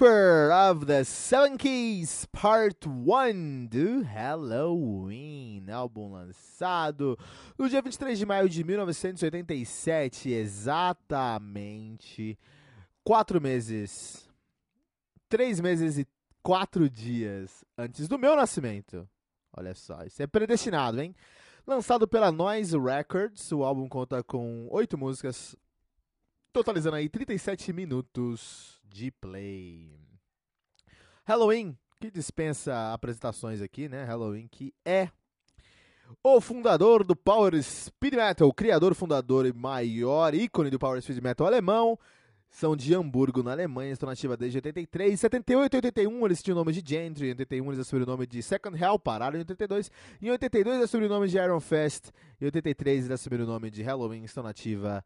Keeper of the Seven Keys Part 1 do Halloween, álbum lançado no dia 23 de maio de 1987, exatamente quatro meses, três meses e quatro dias antes do meu nascimento. Olha só, isso é predestinado, hein? Lançado pela Noise Records, o álbum conta com oito músicas, totalizando aí 37 minutos de play. Halloween, que dispensa apresentações aqui, né? Halloween, que é o fundador do Power Speed Metal, o criador, fundador e maior ícone do Power Speed Metal alemão. São de Hamburgo, na Alemanha, estão nativa desde 83. 78 e 81 eles tinham o nome de Gentry, em 81 eles assumiram o nome de Second Hell, pararam em 82. Em 82 eles assumiram o nome de Iron Fest. Em 83 eles assumiram o nome de Halloween, estão nativa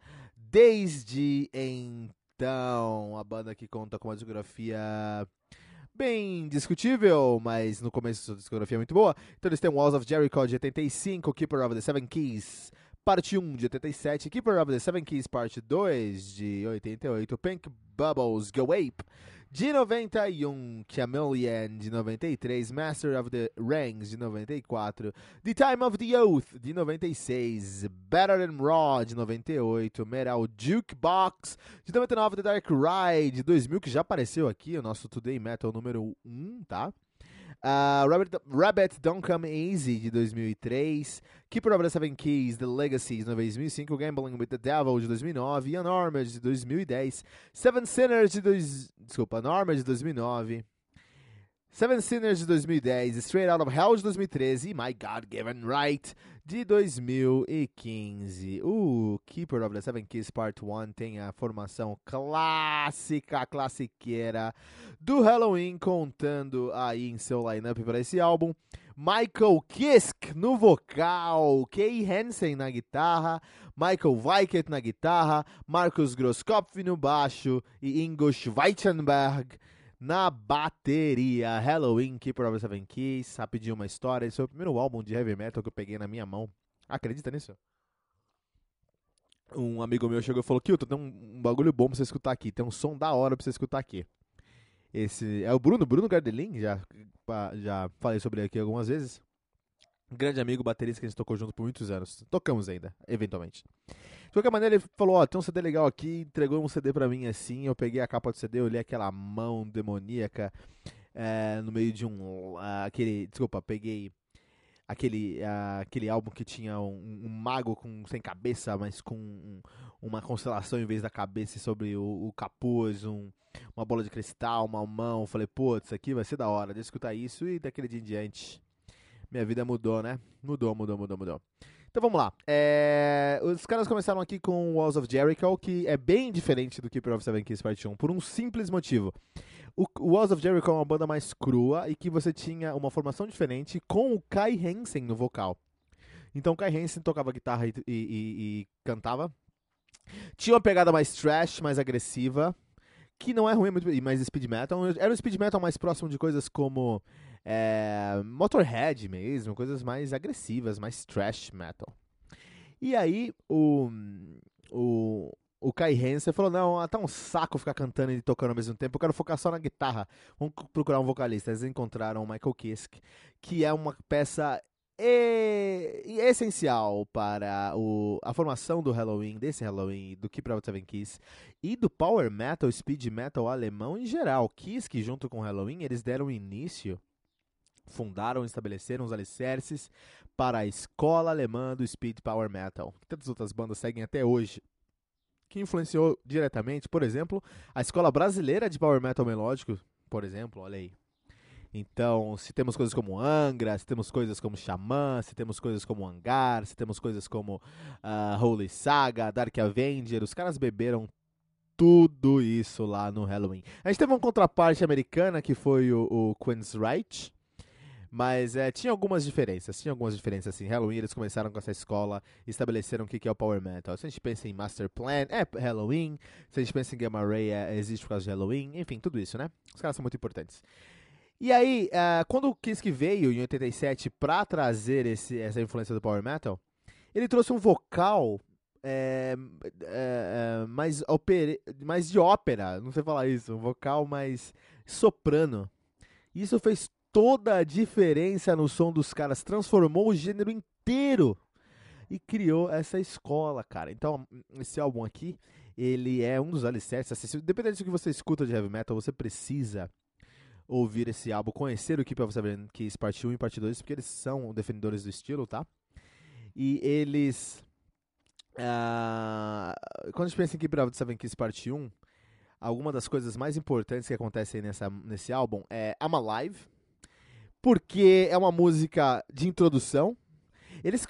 desde então. A banda que conta com uma discografia bem discutível, mas no começo a discografia é muito boa. Então eles têm Walls of Jericho de 85, Keeper of the Seven Keys, parte 1 de 87, Keeper of the Seven Keys, parte 2 de 88, Pink Bubbles Go Ape de 91, Chameleon de 93, Master of the Rings de 94, The Time of the Oath de 96, Better Than Raw de 98, Metal Jukebox de 99, The Dark Ride de 2000, que já apareceu aqui, o nosso Today Metal número 1, tá? Uh, Rabbit, Rabbit Don't Come Easy, de 2003. Keeper of the Seven Keys, The Legacies, de 2005. Gambling with the Devil, de 2009. Unarmed, de 2010. Seven Sinners, de... Dois, desculpa, Unarmed, de 2009. Seven Sinners de 2010, Straight Out of Hell de 2013 e My God Given Right de 2015. O Keeper of the Seven Keys Part 1 tem a formação clássica, classiqueira do Halloween, contando aí em seu lineup para esse álbum. Michael Kiske no vocal, Kay Hansen na guitarra, Michael Weikert na guitarra, Marcus Grosskopf no baixo e Ingo Schweichenberg na bateria. Halloween, of the Seven Keys. Rapidinho uma história. Esse foi o primeiro álbum de heavy metal que eu peguei na minha mão. Acredita nisso? Um amigo meu chegou e falou: Kilton, tem um, um, bagulho bom pra você escutar aqui. Tem um som da hora pra você escutar aqui. Esse é o Bruno, Bruno Gardelin. Já, já falei sobre ele aqui algumas vezes. Grande amigo, baterista que a gente tocou junto por muitos anos. Tocamos ainda, eventualmente. Qualquer maneira, ele falou: Ó, oh, tem um CD legal aqui, entregou um CD pra mim assim. Eu peguei a capa do CD, olhei aquela mão demoníaca é, no meio de um. Uh, aquele. Desculpa, peguei aquele, uh, aquele álbum que tinha um, um, mago com, sem cabeça, mas com um, uma constelação em vez da cabeça sobre o, o capuz, um, uma bola de cristal, uma mão. Falei, putz, isso aqui vai ser da hora de escutar isso e daquele dia em diante. Minha vida mudou, né? Mudou, mudou, mudou, mudou. Então vamos lá. É, os caras começaram aqui com Walls of Jericho, que é bem diferente do Keeper of Seven Keys Part 1, por um simples motivo. O, Walls of Jericho é uma banda mais crua e que você tinha uma formação diferente com o Kai Hansen no vocal. Então o Kai Hansen tocava guitarra e, e, e, e cantava. Tinha uma pegada mais trash, mais agressiva, que não é ruim, é mais speed metal. Era um speed metal mais próximo de coisas como é, Motorhead mesmo, coisas mais agressivas, mais thrash metal. E aí o, o, o Kai Hansen falou: Não, tá um saco ficar cantando e tocando ao mesmo tempo, eu quero focar só na guitarra. Vamos procurar um vocalista. Eles encontraram o Michael Kiske, que é uma peça e é essencial para o, a formação do Halloween, desse Halloween, do Keep Out Seven Kiss e do Power Metal, Speed Metal alemão em geral. Kiss, que junto com o Halloween, eles deram início, fundaram e estabeleceram os alicerces para a escola alemã do Speed Power Metal, que tantas outras bandas seguem até hoje. Que influenciou diretamente, por exemplo, a escola brasileira de Power Metal melódico, por exemplo, olha aí, então, se temos coisas como Angra, se temos coisas como Xamã, se temos coisas como Hangar, se temos coisas como uh, Holy Saga, Dark Avenger, os caras beberam tudo isso lá no Halloween. A gente teve uma contraparte americana que foi o, o Queen's Right, mas é, tinha algumas diferenças, tinha algumas diferenças assim. Halloween eles começaram com essa escola, estabeleceram o que é o Power Metal. Se a gente pensa em Master Plan, é Halloween. Se a gente pensa em Gamma Ray, é, existe por causa de Halloween. Enfim, tudo isso, né? Os caras são muito importantes. E aí, uh, quando o Kiske veio em 87 para trazer esse, essa influência do Power Metal, ele trouxe um vocal é, é, mais, opere, mais de ópera, não sei falar isso, um vocal mais soprano. Isso fez toda a diferença no som dos caras, transformou o gênero inteiro e criou essa escola, cara. Então, esse álbum aqui, ele é um dos alicerces. Dependendo do que você escuta de heavy metal, você precisa ouvir esse álbum, conhecer o Keep of Seven Keys parte 1 e parte 2, porque eles são defendedores do estilo, tá? E eles. Uh, quando a gente pensa em Keep of Seven Keys parte 1, alguma das coisas mais importantes que acontecem nessa, nesse álbum é I'm Alive, porque é uma música de introdução. Eles,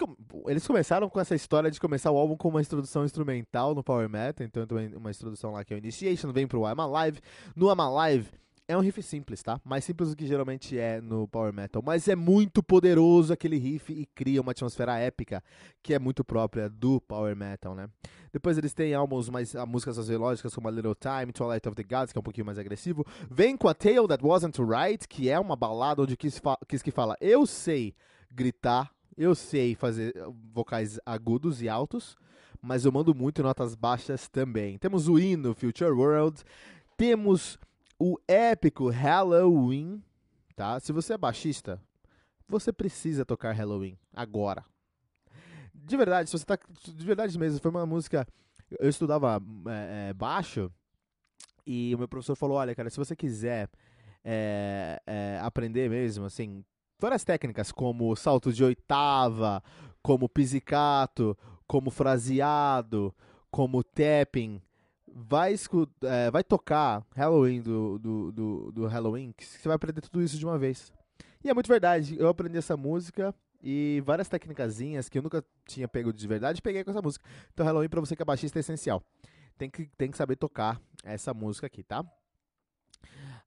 eles começaram com essa história de começar o álbum com uma introdução instrumental no Power Metal, então uma introdução lá que é o Initiation, vem pro I'm Alive. No I'm Alive é um riff simples, tá? Mais simples do que geralmente é no Power Metal. Mas é muito poderoso aquele riff e cria uma atmosfera épica que é muito própria do Power Metal, né? Depois eles têm álbuns mais a músicas melódicas como A Little Time, Twilight of the Gods, que é um pouquinho mais agressivo. Vem com a Tale That Wasn't Right, que é uma balada onde Kiss que fala: Eu sei gritar, eu sei fazer vocais agudos e altos, mas eu mando muito notas baixas também. Temos o hino Future World, temos o épico Halloween, tá? Se você é baixista, você precisa tocar Halloween agora. De verdade, se você tá. De verdade mesmo, foi uma música. Eu estudava é, é, baixo e o meu professor falou: olha, cara, se você quiser é, é aprender mesmo, assim, várias técnicas como salto de oitava, como pizzicato, como fraseado, como tapping vai, é, vai tocar Halloween do, do, do, do, Halloween, que você vai aprender tudo isso de uma vez. E é muito verdade, eu aprendi essa música e várias técnicas que eu nunca tinha pego de verdade, peguei com essa música. Então Halloween pra você que é baixista é essencial. Tem que, tem que saber tocar essa música aqui, tá?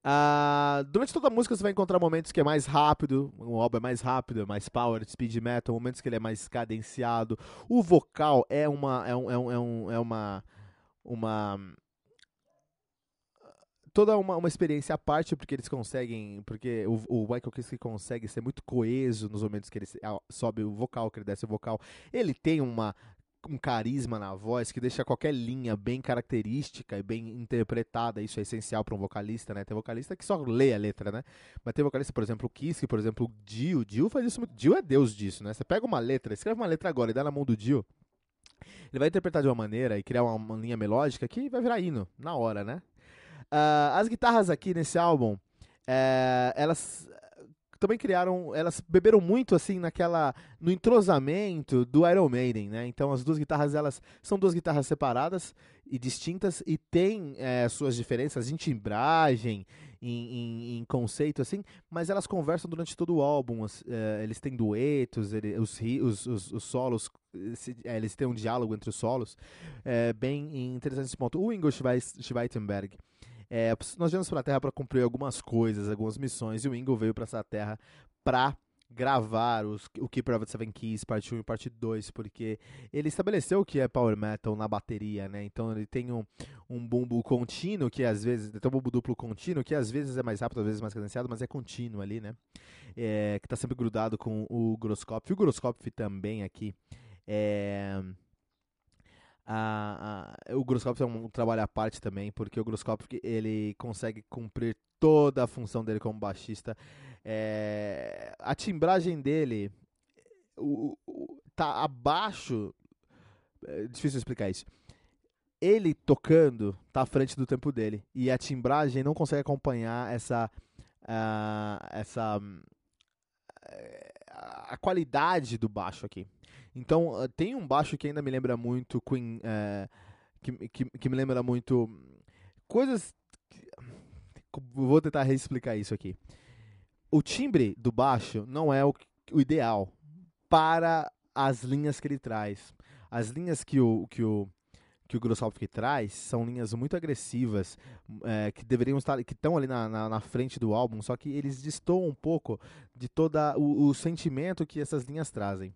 Uh, durante toda a música você vai encontrar momentos que é mais rápido, o álbum é mais rápido, é mais power, speed metal, momentos que ele é mais cadenciado. O vocal é uma, é, um, é, um, é, é uma uma toda uma, uma experiência à parte, porque eles conseguem, porque o, o Michael Kiske consegue ser muito coeso nos momentos que ele sobe o vocal, que ele desce o vocal. Ele tem uma um carisma na voz que deixa qualquer linha bem característica e bem interpretada. Isso é essencial para um vocalista, né? Tem vocalista que só lê a letra, né? Mas tem vocalista, por exemplo, o Kiske, por exemplo, o Dio. Dio faz isso muito. Dio é deus disso, né? Você pega uma letra, escreve uma letra agora e dá na mão do Dio ele vai interpretar de uma maneira e criar uma, uma linha melódica que vai virar hino, na hora, né? Uh, as guitarras aqui nesse álbum, uh, elas também criaram, elas beberam muito assim naquela no entrosamento do Iron Maiden, né? Então as duas guitarras elas são duas guitarras separadas e distintas e têm é, suas diferenças em timbragem, em, em, em, conceito assim, mas elas conversam durante todo o álbum. é, eles têm duetos, ele, os, os, os, os, solos, é, eles têm um diálogo entre os solos, é, bem interessante esse ponto. O Ingo Schweitenberg é, nós viemos para a Terra para cumprir algumas coisas, algumas missões, e o Ingo veio para essa Terra para gravar os, o of the Seven Keys, parte 1 e parte 2, porque ele estabeleceu o que é Power Metal na bateria, né? Então ele tem um, um bumbo contínuo, que às vezes, tem um bumbo duplo contínuo, que às vezes é mais rápido, às vezes mais cadenciado, mas é contínuo ali, né? É, que está sempre grudado com o groscópio. E o groscópio também aqui é... A, a, o groscópio é um trabalho à parte também, porque o groscópio ele consegue cumprir toda a função dele como baixista. É, a timbragem dele o, o, tá abaixo. É difícil explicar isso. Ele tocando tá à frente do tempo dele. E a timbragem não consegue acompanhar essa. Uh, essa. Uh, a qualidade do baixo aqui. Então, uh, tem um baixo que ainda me lembra muito Queen. Uh, que, que, que, me lembra muito. Coisas. Vou tentar reexplicar isso aqui. O timbre do baixo não é o, o ideal para as linhas que ele traz. As linhas que o, que o, que o Grossalski traz são linhas muito agressivas, é, que deveriam estar, que estão ali na, na, na, frente do álbum, só que eles destoam um pouco de todo o, o sentimento que essas linhas trazem.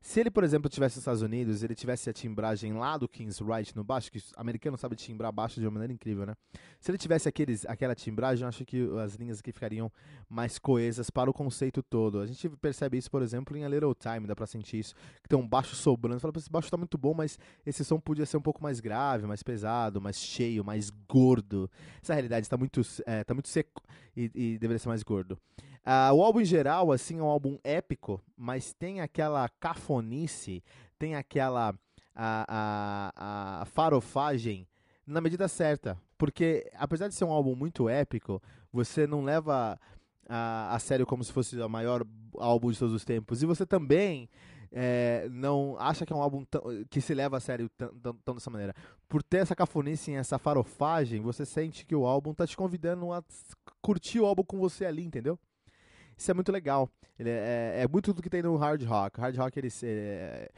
Se ele, por exemplo, tivesse nos Estados Unidos, ele tivesse a timbragem lá do King's Right no baixo, que o americano sabe timbrar baixo de uma maneira incrível, né? Se ele tivesse aqueles, aquela timbragem, eu acho que as linhas aqui ficariam mais coesas para o conceito todo. A gente percebe isso, por exemplo, em A Little Time, dá pra sentir isso, que tem um baixo sobrando. Você fala, esse baixo tá muito bom, mas esse som podia ser um pouco mais grave, mais pesado, mais cheio, mais gordo. Essa realidade está muito, é, tá muito seco e, e deveria ser mais gordo. Uh, o álbum em geral, assim, é um álbum épico, mas tem aquela cafonice, tem aquela a, a, a farofagem na medida certa. Porque, apesar de ser um álbum muito épico, você não leva a, a sério como se fosse o maior álbum de todos os tempos. E você também é, não acha que é um álbum que se leva a sério tão, dessa maneira. Por ter essa cafonice, essa farofagem, você sente que o álbum tá te convidando a curtir o álbum com você ali, entendeu? Isso é muito legal. Ele é, é, é muito do que tem no hard rock. Hard rock ele é,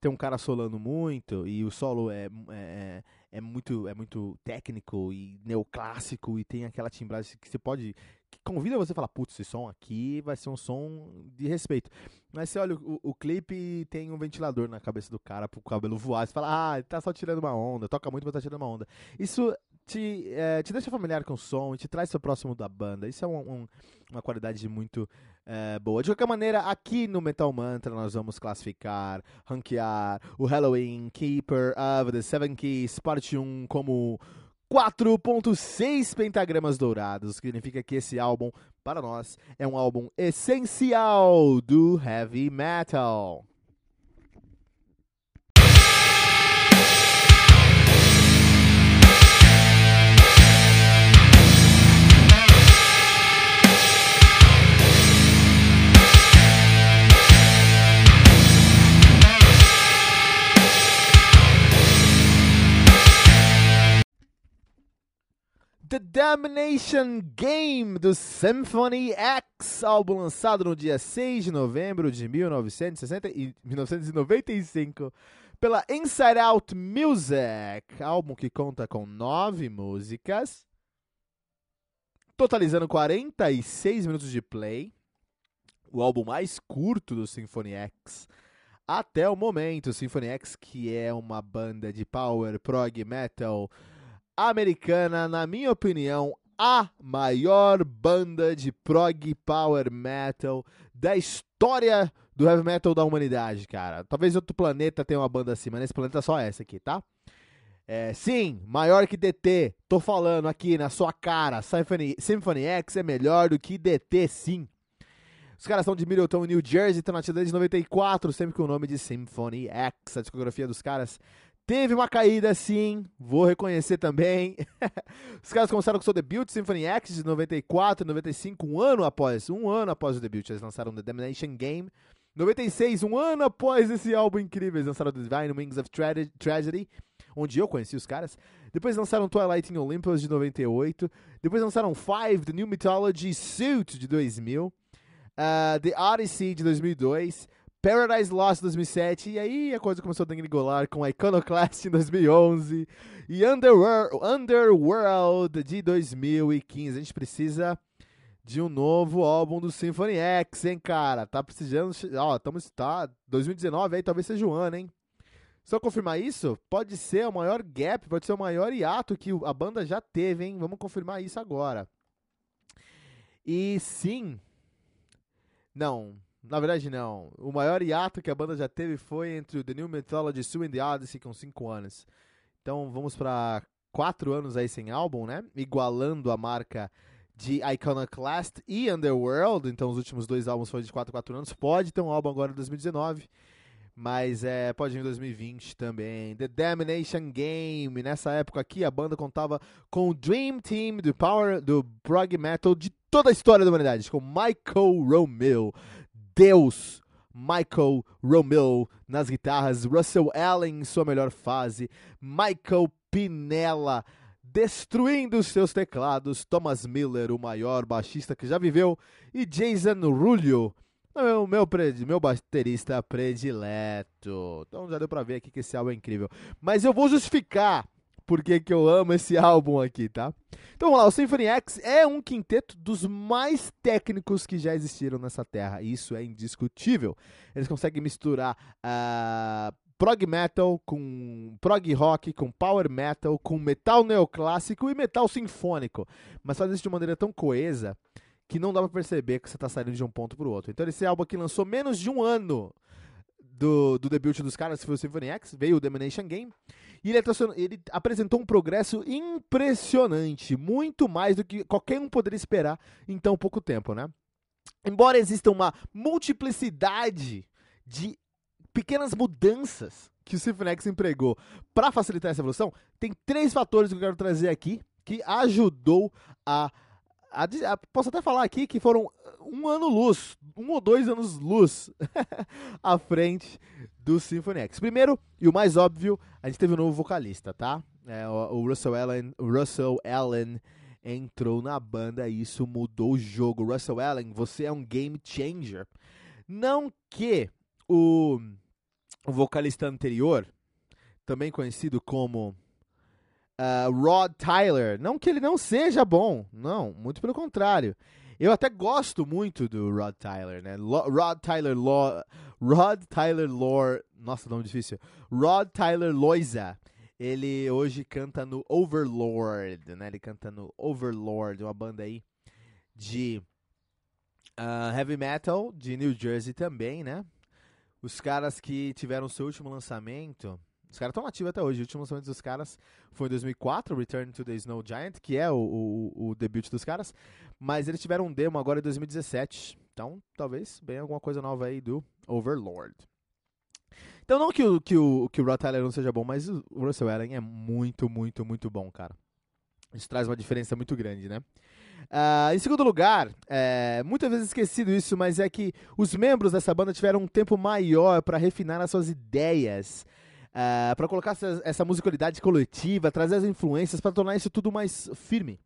tem um cara solando muito e o solo é, é, é, muito, é muito técnico e neoclássico e tem aquela timbragem que você pode. que convida você a falar, putz, esse som aqui vai ser um som de respeito. Mas você olha o, o clipe e tem um ventilador na cabeça do cara pro cabelo voar. Você fala, ah, ele tá só tirando uma onda, toca muito, mas tá tirando uma onda. Isso te, é, te deixa familiar com o som te traz para próximo da banda. Isso é um, um, uma qualidade muito é, boa. De qualquer maneira, aqui no Metal Mantra nós vamos classificar, ranquear o Halloween Keeper of the Seven Keys, parte 1, como 4.6 pentagramas dourados. Significa que esse álbum, para nós, é um álbum essencial do heavy metal. The Damnation Game do Symphony X, álbum lançado no dia 6 de novembro de 1960 e 1995 pela Inside Out Music, álbum que conta com nove músicas, totalizando 46 minutos de play, o álbum mais curto do Symphony X até o momento. Symphony X, que é uma banda de power prog metal americana, na minha opinião, a maior banda de prog power metal da história do heavy metal da humanidade, cara. Talvez outro planeta tenha uma banda assim, mas nesse planeta é só essa aqui, tá? É, sim, maior que DT. Tô falando aqui na sua cara. Symphony, Symphony X é melhor do que DT, sim. Os caras são de Middleton, New Jersey, estão na desde 94, sempre com o nome de Symphony X. A discografia dos caras Teve uma caída sim, vou reconhecer também. Os caras começaram com seu debut, Symphony X, de 94 95, um ano após, um ano após o debut, eles lançaram The Damnation Game. 96, um ano após esse álbum incrível, eles lançaram The Divine Wings of Tragedy, onde eu conheci os caras. Depois lançaram Twilight in Olympus, de 98. Depois lançaram Five, The New Mythology Suit, de 2000. Uh, The Odyssey, de 2002. Paradise Lost 2007, e aí a coisa começou a degringolar com Iconoclast em 2011 e Underworld, Underworld de 2015. A gente precisa de um novo álbum do Symphony X, hein, cara? Tá precisando. Ó, estamos. Tá. 2019 aí talvez seja o ano, hein? Só confirmar isso, pode ser o maior gap, pode ser o maior hiato que a banda já teve, hein? Vamos confirmar isso agora. E sim. Não, na verdade não. O maior hiato que a banda já teve foi entre o The New Mythology Sue and the Odyssey com 5 anos. Então vamos para 4 anos aí sem álbum, né? Igualando a marca de Iconoclast e Underworld. Então os últimos dois álbuns foram de 4 a 4 anos. Pode ter um álbum agora em 2019. Mas é, pode ir em 2020 também. The Damnation Game. Nessa época aqui, a banda contava com o Dream Team do Power do prog metal de toda a história da humanidade, com Michael Romeo, Deus, Michael Romeo nas guitarras, Russell Allen em sua melhor fase, Michael Pinella destruindo seus teclados, Thomas Miller, o maior baixista que já viveu, e Jason Rullo meu, meu, meu baterista predileto. Então já deu pra ver aqui que esse álbum é incrível. Mas eu vou justificar por que eu amo esse álbum aqui, tá? Então vamos lá, o Symphony X é um quinteto dos mais técnicos que já existiram nessa terra. Isso é indiscutível. Eles conseguem misturar uh, prog metal com prog rock, com power metal, com metal neoclássico e metal sinfônico. Mas faz isso de maneira tão coesa que não dá pra perceber que você tá saindo de um ponto pro outro. Então esse álbum aqui lançou menos de um ano do, do debut dos caras, que foi o Symphony X, veio o Domination Game, e ele, ele, apresentou um progresso impressionante, muito mais do que qualquer um poderia esperar em tão pouco tempo, né? Embora exista uma multiplicidade de pequenas mudanças que o Symphony X empregou para facilitar essa evolução, tem três fatores que eu quero trazer aqui que ajudou a a, a, posso até falar aqui que foram um ano luz, um ou dois anos luz à frente do Symphony X. Primeiro, e o mais óbvio, a gente teve um novo vocalista, tá? É, o, Russell Allen, Russell Allen entrou na banda e isso mudou o jogo. Russell Allen, você é um game changer. Não que o, o vocalista anterior, também conhecido como uh, Rod Tyler. Não que ele não seja bom, não, muito pelo contrário. Eu até gosto muito do Rod Tyler, né? Rod Tyler Law, Rod Tyler Lore, nossa, nome difícil. Rod Tyler Loiza. Ele hoje canta no Overlord, né? Ele canta no Overlord, uma banda aí de uh, heavy metal de New Jersey também, né? Os caras que tiveram seu último lançamento os caras estão ativos até hoje. O último lançamento dos caras foi em 2004, Return to the Snow Giant, que é o, o, o debut dos caras. Mas eles tiveram um demo agora em 2017. Então, talvez venha alguma coisa nova aí do Overlord. Então, não que o, que o, que o Rod Tyler não seja bom, mas o Russell Allen é muito, muito, muito bom, cara. Isso traz uma diferença muito grande, né? Uh, em segundo lugar, é, muitas vezes esquecido isso, mas é que os membros dessa banda tiveram um tempo maior para refinar as suas ideias, uh, é, para colocar essa, essa, musicalidade coletiva, trazer as influências para tornar isso tudo mais firme.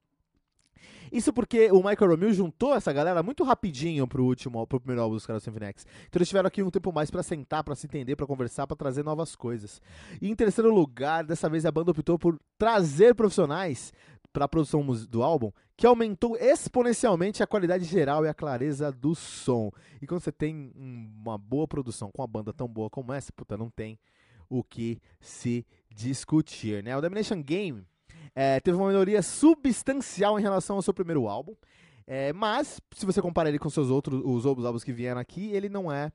Isso porque o Michael Romeo juntou essa galera muito rapidinho pro último, pro primeiro álbum dos caras Symphony X. Então eles tiveram aqui um tempo mais para sentar, para se entender, para conversar, para trazer novas coisas. E em terceiro lugar, dessa vez a banda optou por trazer profissionais para a produção do álbum, que aumentou exponencialmente a qualidade geral e a clareza do som. E quando você tem uma boa produção com uma banda tão boa como essa, puta, não tem o que se discutir. Né? O Domination Game é, teve uma melhoria substancial em relação ao seu primeiro álbum, é, mas se você comparar ele com seus outros, os outros álbuns que vieram aqui, ele não é,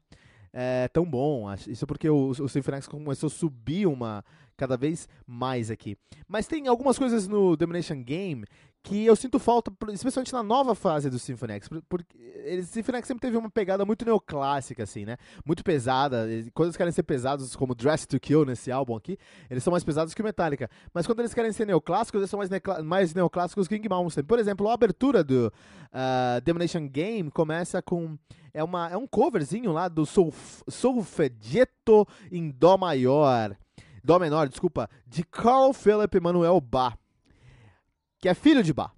é tão bom. Isso é porque o, o Symphony X começou a subir uma cada vez mais aqui. Mas tem algumas coisas no Domination Game que eu sinto falta, especialmente na nova fase do Symphony X, porque o Symphony X sempre teve uma pegada muito neoclássica, assim, né? Muito pesada, quando eles querem ser pesados, como Dress to Kill nesse álbum aqui, eles são mais pesados que o Metallica. Mas quando eles querem ser neoclássicos, eles são mais, mais neoclássicos que o King Mountain. Por exemplo, a abertura do uh, Game começa com... É, uma, é um coverzinho lá do Solf Solfeggetto em Dó maior. Dó menor, desculpa, de Carl Philip Manuel Bach que é filho de Bach.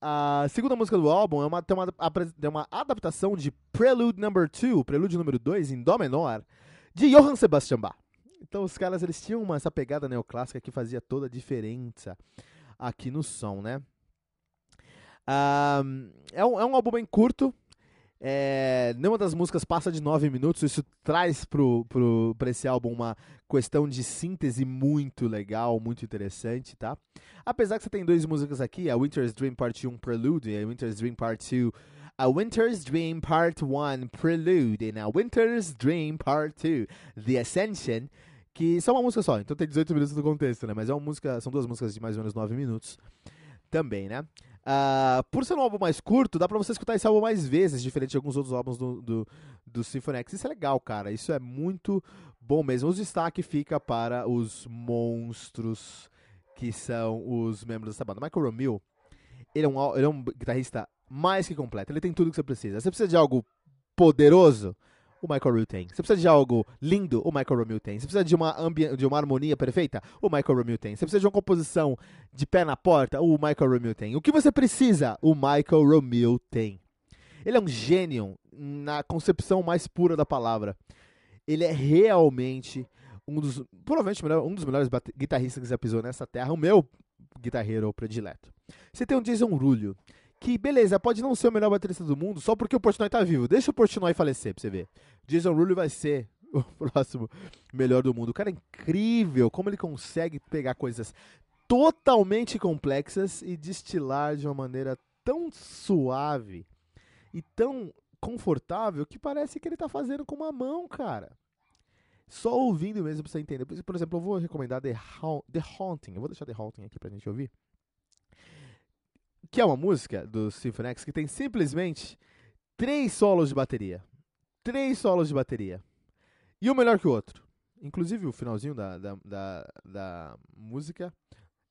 A segunda música do álbum é uma, tem, uma, tem uma adaptação de Prelude Number 2, Prelude número 2, em Dó menor, de Johann Sebastian Bach. Então os caras eles tinham uma, essa pegada neoclássica que fazia toda a diferença aqui no som, né? Um, é, um, é um álbum bem curto, é, nenhuma das músicas passa de 9 minutos, isso traz pro, pro, esse álbum uma questão de síntese muito legal, muito interessante, tá? Apesar que você tem duas músicas aqui, a Winter's Dream Part 1 Prelude e a Winter's Dream Part 2 a Winter's Dream Part 1 Prelude e a Winter's Dream Part 2 The Ascension, que são uma música só, então tem 18 minutos do contexto, né? Mas é uma música, são duas músicas de mais ou menos 9 minutos também, né? Uh, por ser um álbum mais curto, dá pra você escutar esse álbum mais vezes, diferente de alguns outros álbuns do, do, do Symphony X. Isso é legal, cara. Isso é muito bom mesmo. O destaque fica para os monstros que são os membros dessa banda. Michael Romeo, ele é um, ele é um guitarrista mais que completo. Ele tem tudo que você precisa. Você precisa de algo poderoso? O Michael Romeo tem. Você precisa de algo lindo, o Michael Romeo tem. Você precisa de uma, de uma harmonia perfeita, o Michael Romeo tem. Você precisa de uma composição de pé na porta, o Michael Romeo tem. O que você precisa, o Michael Romeo tem. Ele é um gênio na concepção mais pura da palavra. Ele é realmente um dos, provavelmente um dos melhores guitarristas que já pisou nessa terra, o meu guitarreiro predileto. Você tem o Jason Rullo, que, beleza, pode não ser o melhor baterista do mundo só porque o Portnoy tá vivo. Deixa o Portnoy falecer pra você ver. Jason Rulli vai ser o próximo melhor do mundo. O cara é incrível como ele consegue pegar coisas totalmente complexas e destilar de uma maneira tão suave e tão confortável que parece que ele tá fazendo com uma mão, cara. Só ouvindo mesmo pra você entender. Por exemplo, eu vou recomendar The, ha The Haunting. Eu vou deixar The Haunting aqui pra gente ouvir que é uma música do Symphony X que tem simplesmente três solos de bateria. Três solos de bateria. E um melhor que o outro. Inclusive o finalzinho da, da, da, da música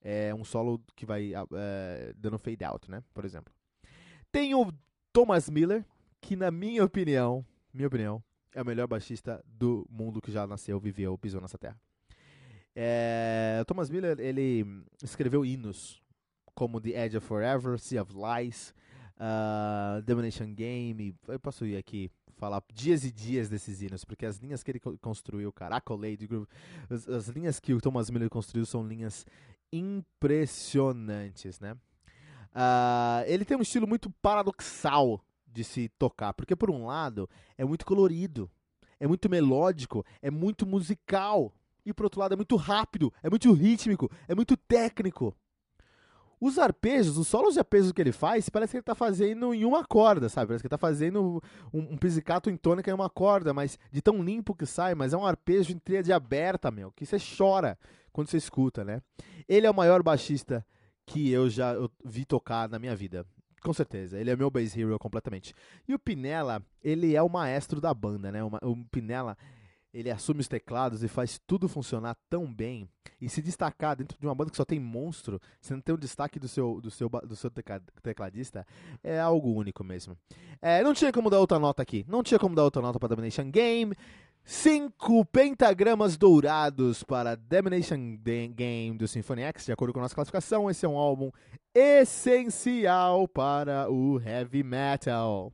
é um solo que vai é, dando fade out, né? Por exemplo. Tem o Thomas Miller, que na minha opinião, minha opinião, é o melhor baixista do mundo que já nasceu, viveu, pisou nessa terra. É, Thomas Miller, ele escreveu hinos como The Edge of Forever, Sea of Lies, uh, Domination Game. Eu posso ir aqui falar dias e dias desses hinos, porque as linhas que ele construiu, cara, Accolade, as, as linhas que o Thomas Miller construiu são linhas impressionantes, né? Uh, ele tem um estilo muito paradoxal de se tocar, porque por um lado é muito colorido, é muito melódico, é muito musical, e por outro lado é muito rápido, é muito rítmico, é muito técnico. Os arpejos, os solos de arpejos que ele faz, parece que ele tá fazendo em uma corda, sabe? Parece que ele tá fazendo um, um pizzicato em tônica em uma corda, mas de tão limpo que sai, mas é um arpejo em tríade aberta, meu, que você chora quando você escuta, né? Ele é o maior baixista que eu já vi tocar na minha vida. Com certeza, ele é meu bass hero completamente. E o Pinella, ele é o maestro da banda, né? O, Pinella, ele assume os teclados e faz tudo funcionar tão bem e se destacar dentro de uma banda que só tem monstro, você não tem o destaque do seu, do seu, do seu tecladista, é algo único mesmo. É, não tinha como dar outra nota aqui, não tinha como dar outra nota para Domination Game. Cinco pentagramas dourados para Domination Game do Symphony X, de acordo com a nossa classificação. Esse é um álbum essencial para o heavy metal.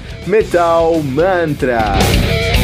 Metal Mantra.